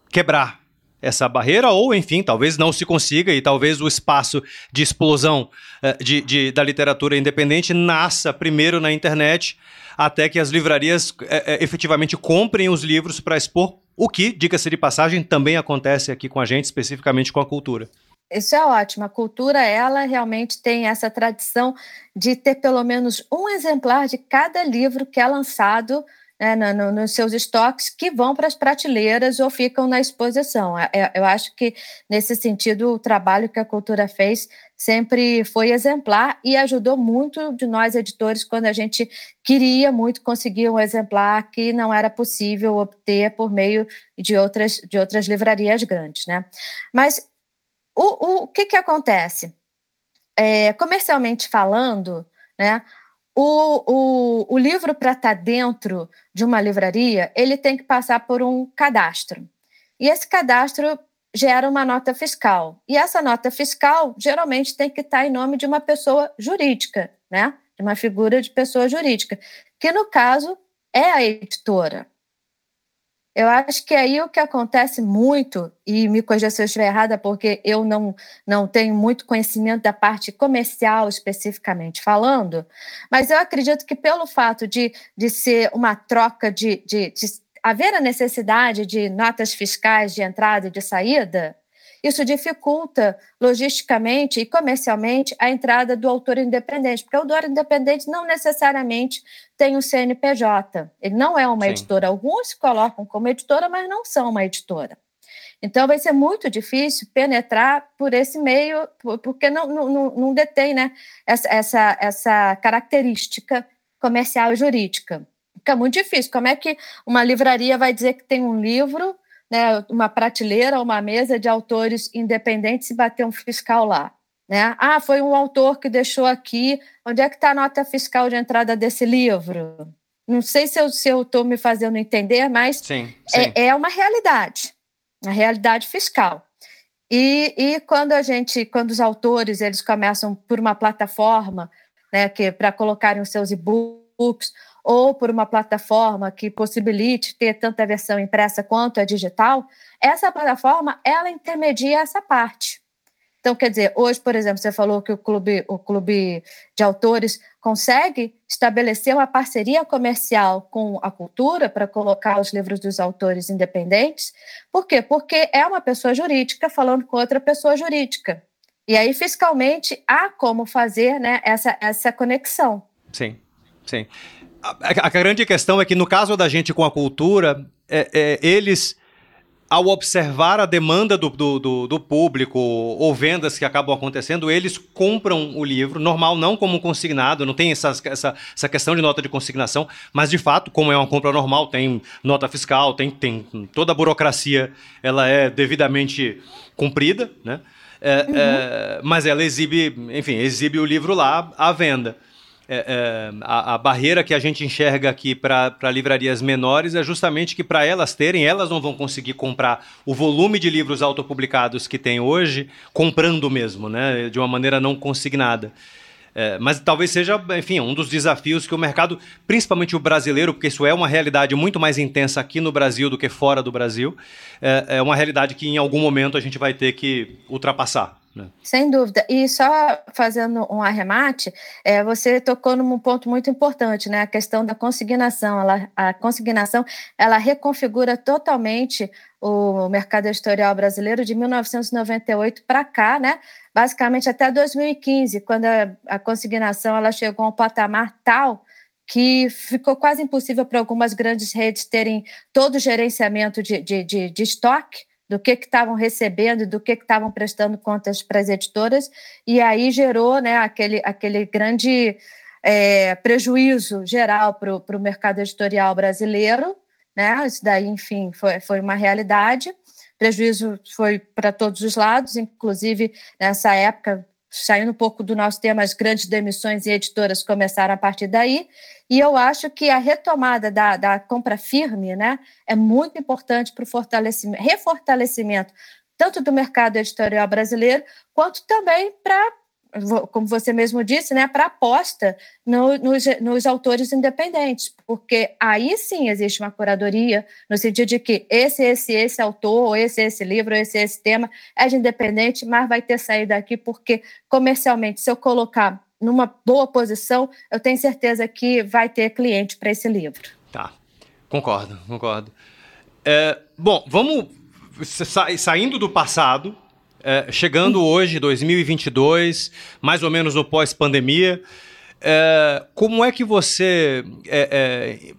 quebrar essa barreira, ou enfim, talvez não se consiga, e talvez o espaço de explosão eh, de, de, da literatura independente nasça primeiro na internet, até que as livrarias é, efetivamente comprem os livros para expor, o que, diga-se de passagem, também acontece aqui com a gente, especificamente com a cultura. Isso é ótimo. A cultura, ela realmente tem essa tradição de ter pelo menos um exemplar de cada livro que é lançado né, no, nos seus estoques que vão para as prateleiras ou ficam na exposição. É, é, eu acho que, nesse sentido, o trabalho que a cultura fez sempre foi exemplar e ajudou muito de nós editores quando a gente queria muito conseguir um exemplar que não era possível obter por meio de outras, de outras livrarias grandes. Né? Mas o, o, o que, que acontece? É, comercialmente falando, né, o, o, o livro, para estar tá dentro de uma livraria, ele tem que passar por um cadastro. E esse cadastro gera uma nota fiscal. E essa nota fiscal geralmente tem que estar tá em nome de uma pessoa jurídica, né? De uma figura de pessoa jurídica, que no caso é a editora. Eu acho que aí o que acontece muito, e me corrija se eu estiver errada, porque eu não, não tenho muito conhecimento da parte comercial especificamente falando, mas eu acredito que pelo fato de, de ser uma troca de, de, de haver a necessidade de notas fiscais de entrada e de saída, isso dificulta logisticamente e comercialmente a entrada do autor independente, porque o autor independente não necessariamente tem o um CNPJ. Ele não é uma Sim. editora. Alguns se colocam como editora, mas não são uma editora. Então, vai ser muito difícil penetrar por esse meio, porque não, não, não detém né, essa, essa, essa característica comercial e jurídica. Fica muito difícil. Como é que uma livraria vai dizer que tem um livro né, uma prateleira, uma mesa de autores independentes e bater um fiscal lá. Né? Ah, foi um autor que deixou aqui. Onde é que está a nota fiscal de entrada desse livro? Não sei se eu estou me fazendo entender, mas sim, sim. É, é, uma realidade, a realidade fiscal. E, e quando a gente, quando os autores eles começam por uma plataforma, né, que para colocarem os seus e-books ou por uma plataforma que possibilite ter tanta versão impressa quanto a digital, essa plataforma ela intermedia essa parte. Então, quer dizer, hoje, por exemplo, você falou que o clube, o clube de autores consegue estabelecer uma parceria comercial com a cultura para colocar os livros dos autores independentes. Por quê? Porque é uma pessoa jurídica falando com outra pessoa jurídica. E aí, fiscalmente, há como fazer né, essa, essa conexão. Sim, sim. A, a, grande questão é que, no caso da gente com a cultura, é, é, eles, ao observar a demanda do, do, do, público ou vendas que acabam acontecendo, eles compram o livro, normal, não como consignado, não tem essa, essa, essa questão de nota de consignação, mas de fato, como é uma compra normal, tem nota fiscal, tem, tem toda a burocracia, ela é devidamente cumprida, né? É, uhum. é, mas ela exibe, enfim, exibe o livro lá à venda é, é, a, a, barreira que a gente enxerga aqui para livrarias menores é justamente que para elas terem, elas não vão conseguir comprar o volume de livros autopublicados que tem hoje, comprando mesmo, né, de uma maneira não consignada. É, mas talvez seja, enfim, um dos desafios que o mercado, principalmente o brasileiro, porque isso é uma realidade muito mais intensa aqui no Brasil do que fora do Brasil, é, é uma realidade que em algum momento a gente vai ter que ultrapassar. Né? Sem dúvida. E só fazendo um arremate, é, você tocou num ponto muito importante, né? A questão da consignação. Ela, a consignação ela reconfigura totalmente o mercado editorial brasileiro de 1998 para cá, né? Basicamente até 2015, quando a, a consignação ela chegou a um patamar tal que ficou quase impossível para algumas grandes redes terem todo o gerenciamento de, de, de, de estoque do que estavam recebendo e do que estavam prestando contas para as editoras, e aí gerou né, aquele, aquele grande é, prejuízo geral para o mercado editorial brasileiro. Né? Isso daí, enfim, foi, foi uma realidade. Prejuízo foi para todos os lados, inclusive nessa época saindo um pouco do nosso tema, as grandes demissões e editoras começaram a partir daí, e eu acho que a retomada da, da compra firme né, é muito importante para o fortalecimento, refortalecimento tanto do mercado editorial brasileiro, quanto também para como você mesmo disse, né, para aposta no, nos, nos, autores independentes, porque aí sim existe uma curadoria, no sentido de que esse, esse, esse autor, ou esse, esse livro, ou esse, esse tema é de independente, mas vai ter saída aqui, porque comercialmente, se eu colocar numa boa posição, eu tenho certeza que vai ter cliente para esse livro. Tá, concordo, concordo. É, bom, vamos sa saindo do passado, é, chegando hoje, 2022, mais ou menos no pós-pandemia, é, como é que você é, é,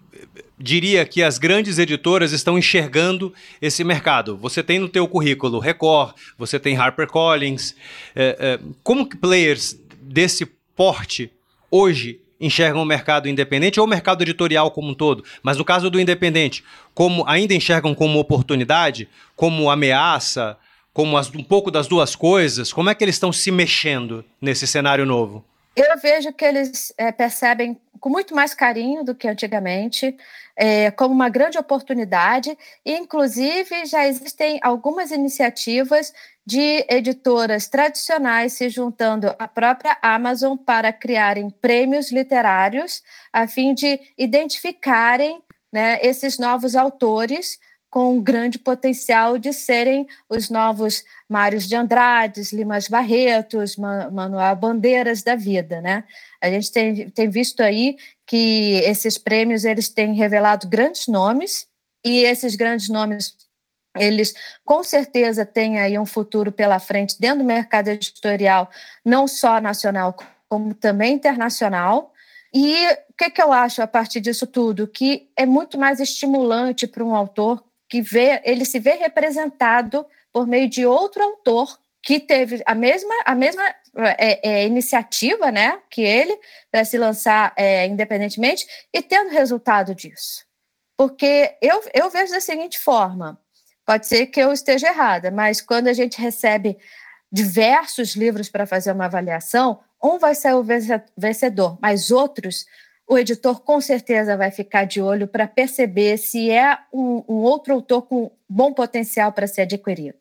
diria que as grandes editoras estão enxergando esse mercado? Você tem no teu currículo Record, você tem HarperCollins, é, é, como que players desse porte hoje enxergam o mercado independente ou o mercado editorial como um todo, mas no caso do independente, como ainda enxergam como oportunidade, como ameaça, como as, um pouco das duas coisas? Como é que eles estão se mexendo nesse cenário novo? Eu vejo que eles é, percebem com muito mais carinho do que antigamente, é, como uma grande oportunidade, e inclusive já existem algumas iniciativas de editoras tradicionais se juntando à própria Amazon para criarem prêmios literários, a fim de identificarem né, esses novos autores com um grande potencial de serem os novos Mários de Andrades, Limas Barretos, Manuel Bandeiras da vida, né? A gente tem, tem visto aí que esses prêmios eles têm revelado grandes nomes e esses grandes nomes eles com certeza têm aí um futuro pela frente dentro do mercado editorial, não só nacional como também internacional. E o que, que eu acho a partir disso tudo? Que é muito mais estimulante para um autor que vê, ele se vê representado por meio de outro autor que teve a mesma, a mesma é, é, iniciativa né, que ele para se lançar é, independentemente e tendo resultado disso. Porque eu, eu vejo da seguinte forma: pode ser que eu esteja errada, mas quando a gente recebe diversos livros para fazer uma avaliação, um vai ser o vencedor, mas outros o editor com certeza vai ficar de olho para perceber se é um, um, outro autor com bom potencial para ser adquirido.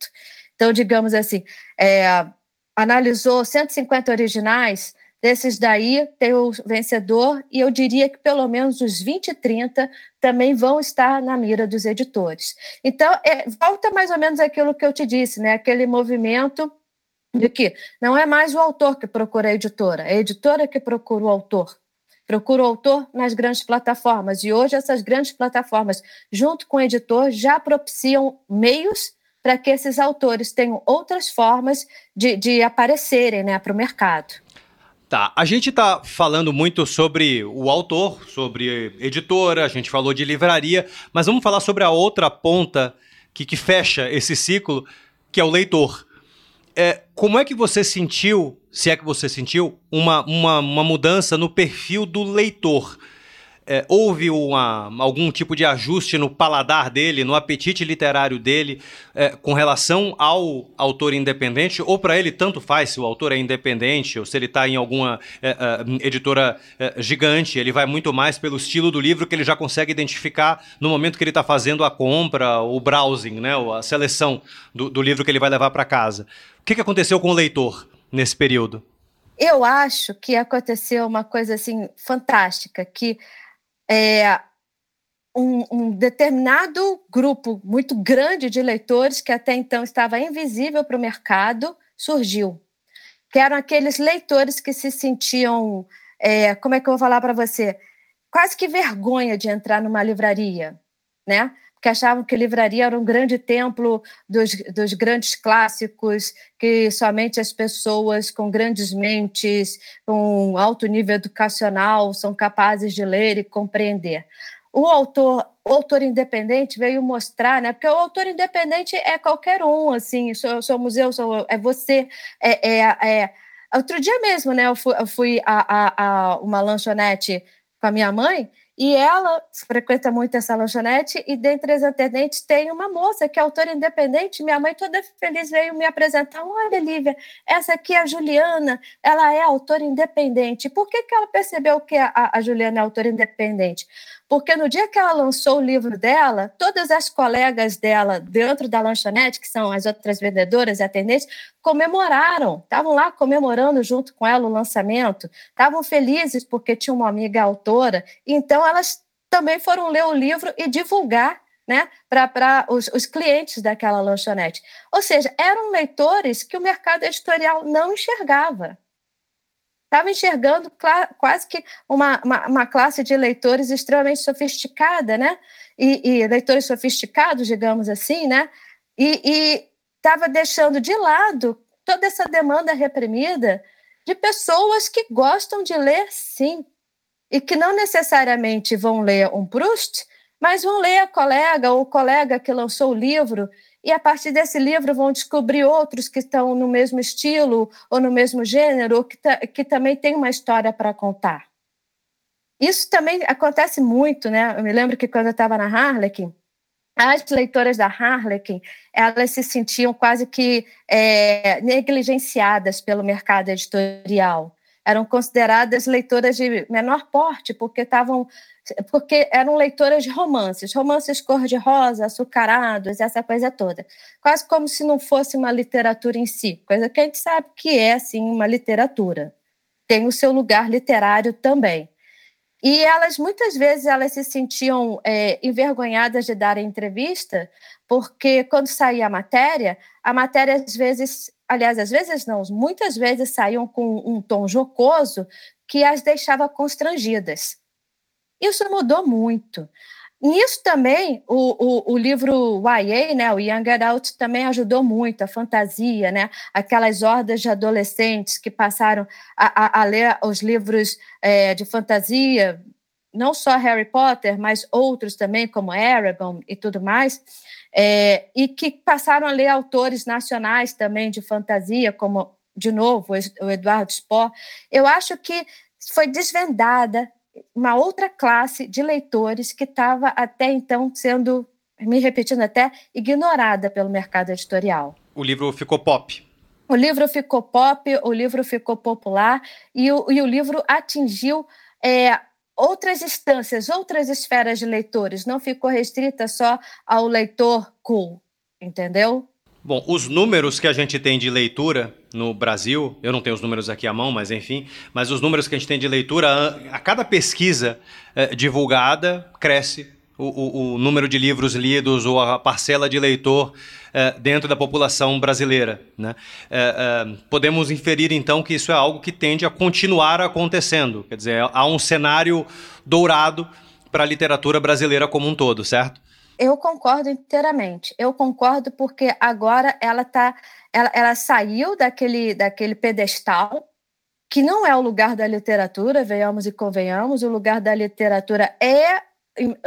Então, digamos assim, é, analisou 150 originais, desses daí tem o vencedor, e eu diria que pelo menos os 20, 30 também vão estar na mira dos editores. Então, é, volta mais ou menos aquilo que eu te disse, né? aquele movimento de que não é mais o autor que procura a editora, é a editora que procura o autor procura o autor nas grandes plataformas. E hoje essas grandes plataformas, junto com o editor, já propiciam meios para que esses autores tenham outras formas de, de aparecerem né, para o mercado. Tá, a gente está falando muito sobre o autor, sobre editora, a gente falou de livraria, mas vamos falar sobre a outra ponta que, que fecha esse ciclo, que é o leitor. É, como é que você sentiu, se é que você sentiu, uma, uma, uma mudança no perfil do leitor? É, houve uma, algum tipo de ajuste no paladar dele, no apetite literário dele, é, com relação ao autor independente? Ou para ele tanto faz se o autor é independente ou se ele está em alguma é, é editora é, gigante? Ele vai muito mais pelo estilo do livro que ele já consegue identificar no momento que ele está fazendo a compra, o browsing, né, a seleção do, do livro que ele vai levar para casa. O que, que aconteceu com o leitor nesse período? Eu acho que aconteceu uma coisa assim fantástica, que é, um, um, determinado grupo muito grande de leitores que até então estava invisível para o mercado surgiu, que eram aqueles leitores que se sentiam, é, como é que eu vou falar para você, quase que vergonha de entrar numa livraria, né? Porque achavam que livraria era um grande templo dos, dos grandes clássicos, que somente as pessoas com grandes mentes, com alto nível educacional, são capazes de ler e compreender o autor, o autor independente veio mostrar, né? Porque o autor independente é qualquer um, assim, sou, sou museu, sou, é você, é, é, é, Outro dia mesmo, né? Eu fui, eu fui a, a, a uma lanchonete com a minha mãe e ela frequenta muito essa lanchonete, e dentre as atendentes tem uma moça que é autora independente. Minha mãe, toda feliz, veio me apresentar. Olha, Lívia, essa aqui é a Juliana, ela é autora independente. Por que, que ela percebeu que a, a Juliana é autora independente? Porque no dia que ela lançou o livro dela, todas as colegas dela dentro da lanchonete, que são as outras vendedoras e atendentes, comemoraram, estavam lá comemorando junto com ela o lançamento, estavam felizes porque tinha uma amiga autora, então elas também foram ler o livro e divulgar né, para os, os clientes daquela lanchonete. Ou seja, eram leitores que o mercado editorial não enxergava. Estava enxergando quase que uma, uma, uma, classe de leitores extremamente sofisticada, né? E, e leitores sofisticados, digamos assim, né? E estava deixando de lado toda essa demanda reprimida de pessoas que gostam de ler, sim, e que não necessariamente vão ler um Proust, mas vão ler a colega ou o colega que lançou o livro e a partir desse livro vão descobrir outros que estão no mesmo estilo ou no mesmo gênero, ou que, que também tem uma história para contar. Isso também acontece muito, né? Eu me lembro que quando eu estava na Harlequin, as leitoras da Harlequin, elas se sentiam quase que é, negligenciadas pelo mercado editorial. Eram consideradas leitoras de menor porte, porque estavam porque eram leitoras de romances, romances cor-de-rosa, açucarados, essa coisa toda. Quase como se não fosse uma literatura em si, coisa que a gente sabe que é, sim, uma literatura. Tem o seu lugar literário também. E elas, muitas vezes, elas se sentiam é, envergonhadas de dar entrevista, porque quando saía a matéria, a matéria, às vezes, aliás, às vezes não, muitas vezes saíam com um tom jocoso que as deixava constrangidas. Isso mudou muito. Nisso também, o, o, o, livro YA, né, o Young Adult, também ajudou muito, a fantasia, né, aquelas hordas de adolescentes que passaram a, a, a ler os livros é, de fantasia, não só Harry Potter, mas outros também, como Aragon e tudo mais, é, e que passaram a ler autores nacionais também de fantasia, como, de novo, o Eduardo Spohr. Eu acho que foi desvendada uma outra classe de leitores que estava até então sendo, me repetindo até, ignorada pelo mercado editorial. O livro ficou pop. O livro ficou pop, o livro ficou popular e o, e o livro atingiu é, outras instâncias, outras esferas de leitores, não ficou restrita só ao leitor cool, entendeu? Bom, os números que a gente tem de leitura no Brasil, eu não tenho os números aqui à mão, mas enfim, mas os números que a gente tem de leitura, a, cada pesquisa é, divulgada cresce o, o, o, número de livros lidos ou a parcela de leitor é, dentro da população brasileira. Né? É, podemos inferir então que isso é algo que tende a continuar acontecendo, quer dizer, há um cenário dourado para a literatura brasileira como um todo, certo? Eu concordo inteiramente. Eu concordo porque agora ela tá, ela, ela saiu daquele, daquele pedestal que não é o lugar da literatura, venhamos e convenhamos. O lugar da literatura é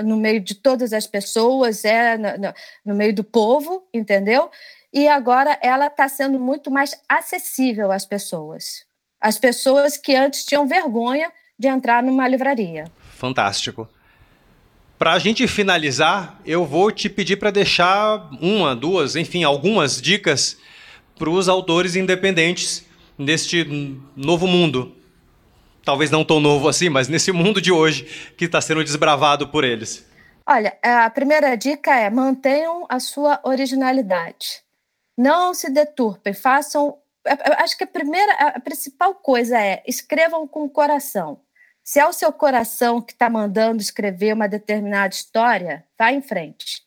no meio de todas as pessoas, é no, no, no meio do povo, entendeu? E agora ela está sendo muito mais acessível às pessoas. As pessoas que antes tinham vergonha de entrar numa livraria. Fantástico. Para a gente finalizar, eu vou te pedir para deixar uma, duas, enfim, algumas dicas para os autores independentes neste novo mundo. Talvez não tão novo assim, mas nesse mundo de hoje que está sendo desbravado por eles. Olha, a primeira dica é mantenham a sua originalidade. Não se deturpem, façam. Acho que a primeira, a principal coisa é escrevam com o coração. Se é o seu coração que está mandando escrever uma determinada história, vá em frente.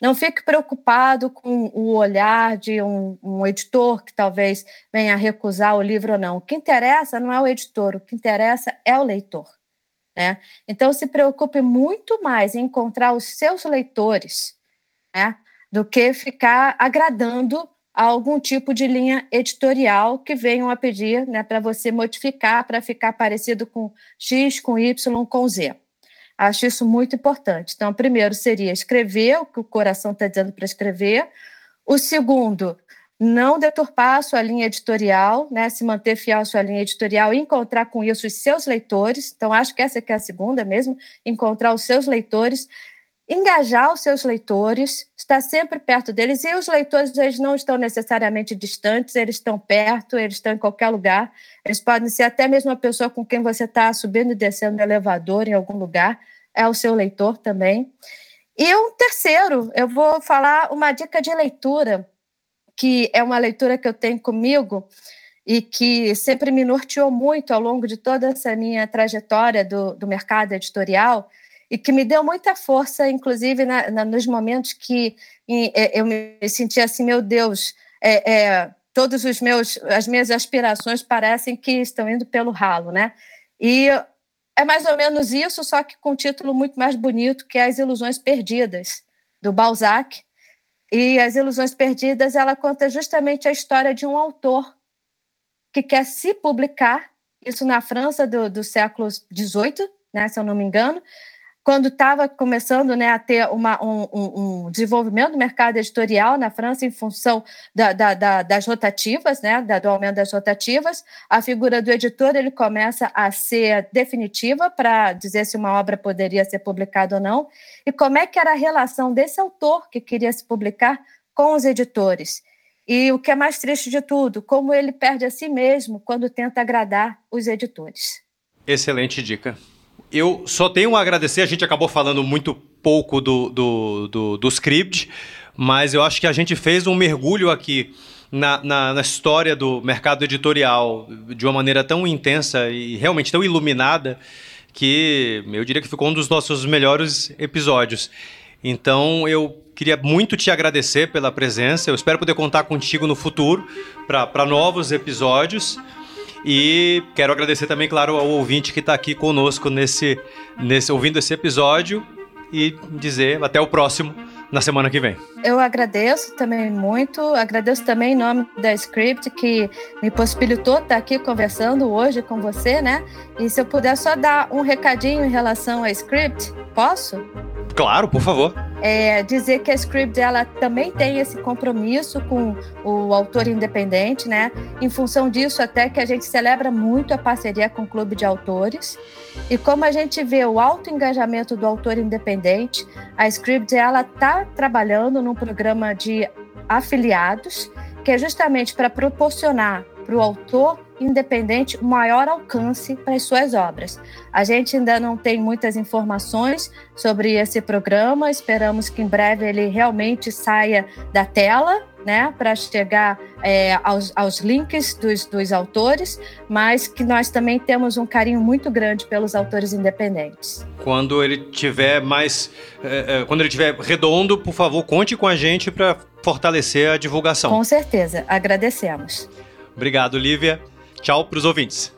Não fique preocupado com o olhar de um, um, editor que talvez venha recusar o livro ou não. O que interessa não é o editor, o que interessa é o leitor. Né? Então, se preocupe muito mais em encontrar os seus leitores né? do que ficar agradando algum tipo de linha editorial que venham a pedir né, para você modificar para ficar parecido com X, com Y, com Z. Acho isso muito importante. Então, o primeiro seria escrever o que o coração está dizendo para escrever. O segundo, não deturpar a sua linha editorial, né, se manter fiel à sua linha editorial e encontrar com isso os seus leitores. Então, acho que essa é a segunda mesmo, encontrar os seus leitores engajar os seus leitores, estar sempre perto deles, e os leitores eles não estão necessariamente distantes, eles estão perto, eles estão em qualquer lugar, eles podem ser até mesmo a pessoa com quem você está subindo e descendo no elevador em algum lugar, é o seu leitor também. E um terceiro, eu vou falar uma dica de leitura, que é uma leitura que eu tenho comigo e que sempre me norteou muito ao longo de toda essa minha trajetória do, do mercado editorial e que me deu muita força, inclusive na, na, nos momentos que é, eu me sentia assim, meu Deus, é, é, todos os meus, as minhas aspirações parecem que estão indo pelo ralo, né? E é mais ou menos isso, só que com um título muito mais bonito, que é As Ilusões Perdidas, do Balzac. E As Ilusões Perdidas, ela conta justamente a história de um autor que quer se publicar, isso na França do, do século XVIII, né, se eu não me engano, quando estava começando né, a ter uma, um, um, desenvolvimento do mercado editorial na França em função da, da, da, das rotativas, né, do aumento das rotativas, a figura do editor ele começa a ser definitiva para dizer se uma obra poderia ser publicada ou não, e como é que era a relação desse autor que queria se publicar com os editores. E o que é mais triste de tudo, como ele perde a si mesmo quando tenta agradar os editores. Excelente dica. Eu só tenho a agradecer, a gente acabou falando muito pouco do, do, do, do script, mas eu acho que a gente fez um mergulho aqui na, na, na, história do mercado editorial de uma maneira tão intensa e realmente tão iluminada que eu diria que ficou um dos nossos melhores episódios. Então eu queria muito te agradecer pela presença. Eu espero poder contar contigo no futuro para novos episódios. E quero agradecer também, claro, ao ouvinte que está aqui conosco nesse, nesse ouvindo esse episódio e dizer até o próximo na semana que vem. Eu agradeço também muito, agradeço também em nome da Script que me possibilitou estar aqui conversando hoje com você, né? E se eu puder só dar um recadinho em relação à Script, posso? Claro, por favor. É, dizer que a Script ela também tem esse compromisso com o autor independente, né? Em função disso, até que a gente celebra muito a parceria com o Clube de Autores. E como a gente vê o alto engajamento do autor independente, a Script ela está trabalhando num programa de afiliados, que é justamente para proporcionar para o autor independente maior alcance para as suas obras. A gente ainda não tem muitas informações sobre esse programa, esperamos que em breve ele realmente saia da tela, né, para chegar é, aos, aos, links dos, dos autores, mas que nós também temos um carinho muito grande pelos autores independentes. Quando ele tiver mais, é, é, quando ele tiver redondo, por favor, conte com a gente para fortalecer a divulgação. Com certeza, agradecemos. Obrigado, Lívia. Tchau para os ouvintes.